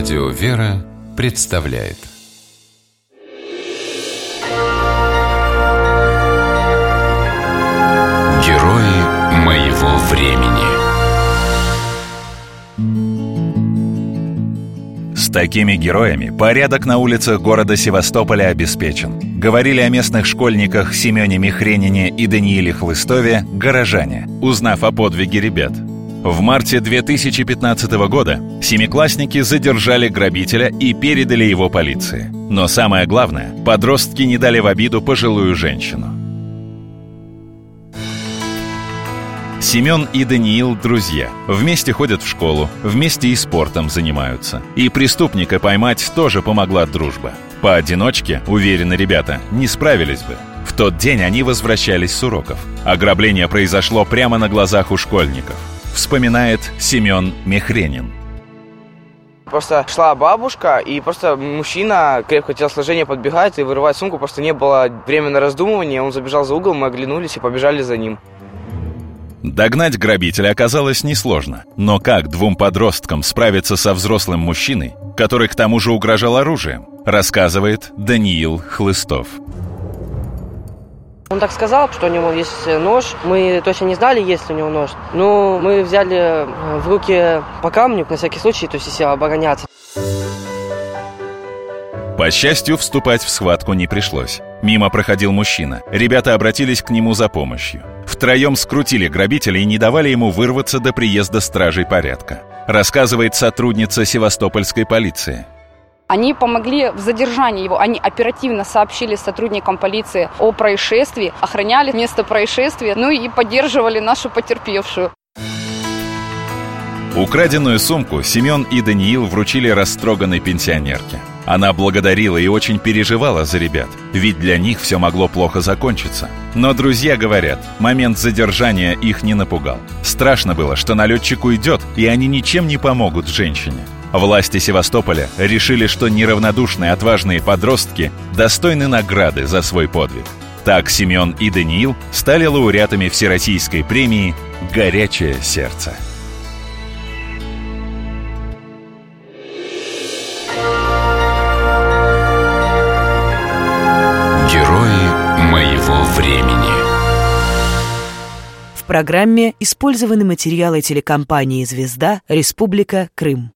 Радио «Вера» представляет. Герои моего времени. С такими героями порядок на улицах города Севастополя обеспечен. Говорили о местных школьниках Семене Михренине и Данииле Хлыстове горожане, узнав о подвиге ребят – в марте 2015 года семиклассники задержали грабителя и передали его полиции. Но самое главное, подростки не дали в обиду пожилую женщину. Семен и Даниил – друзья. Вместе ходят в школу, вместе и спортом занимаются. И преступника поймать тоже помогла дружба. Поодиночке, уверены ребята, не справились бы. В тот день они возвращались с уроков. Ограбление произошло прямо на глазах у школьников вспоминает Семен Мехренин. Просто шла бабушка, и просто мужчина крепкого телосложения подбегает и вырывает сумку. Просто не было времени на раздумывание. Он забежал за угол, мы оглянулись и побежали за ним. Догнать грабителя оказалось несложно. Но как двум подросткам справиться со взрослым мужчиной, который к тому же угрожал оружием, рассказывает Даниил Хлыстов. Он так сказал, что у него есть нож. Мы точно не знали, есть ли у него нож. Но мы взяли э, в руки по камню, на всякий случай, то есть если обороняться. По счастью, вступать в схватку не пришлось. Мимо проходил мужчина. Ребята обратились к нему за помощью. Втроем скрутили грабителя и не давали ему вырваться до приезда стражей порядка. Рассказывает сотрудница севастопольской полиции. Они помогли в задержании его. Они оперативно сообщили сотрудникам полиции о происшествии, охраняли место происшествия, ну и поддерживали нашу потерпевшую. Украденную сумку Семен и Даниил вручили растроганной пенсионерке. Она благодарила и очень переживала за ребят, ведь для них все могло плохо закончиться. Но друзья говорят, момент задержания их не напугал. Страшно было, что налетчик уйдет, и они ничем не помогут женщине. Власти Севастополя решили, что неравнодушные отважные подростки достойны награды за свой подвиг. Так Семен и Даниил стали лауреатами Всероссийской премии «Горячее сердце». Герои моего времени В программе использованы материалы телекомпании «Звезда. Республика Крым».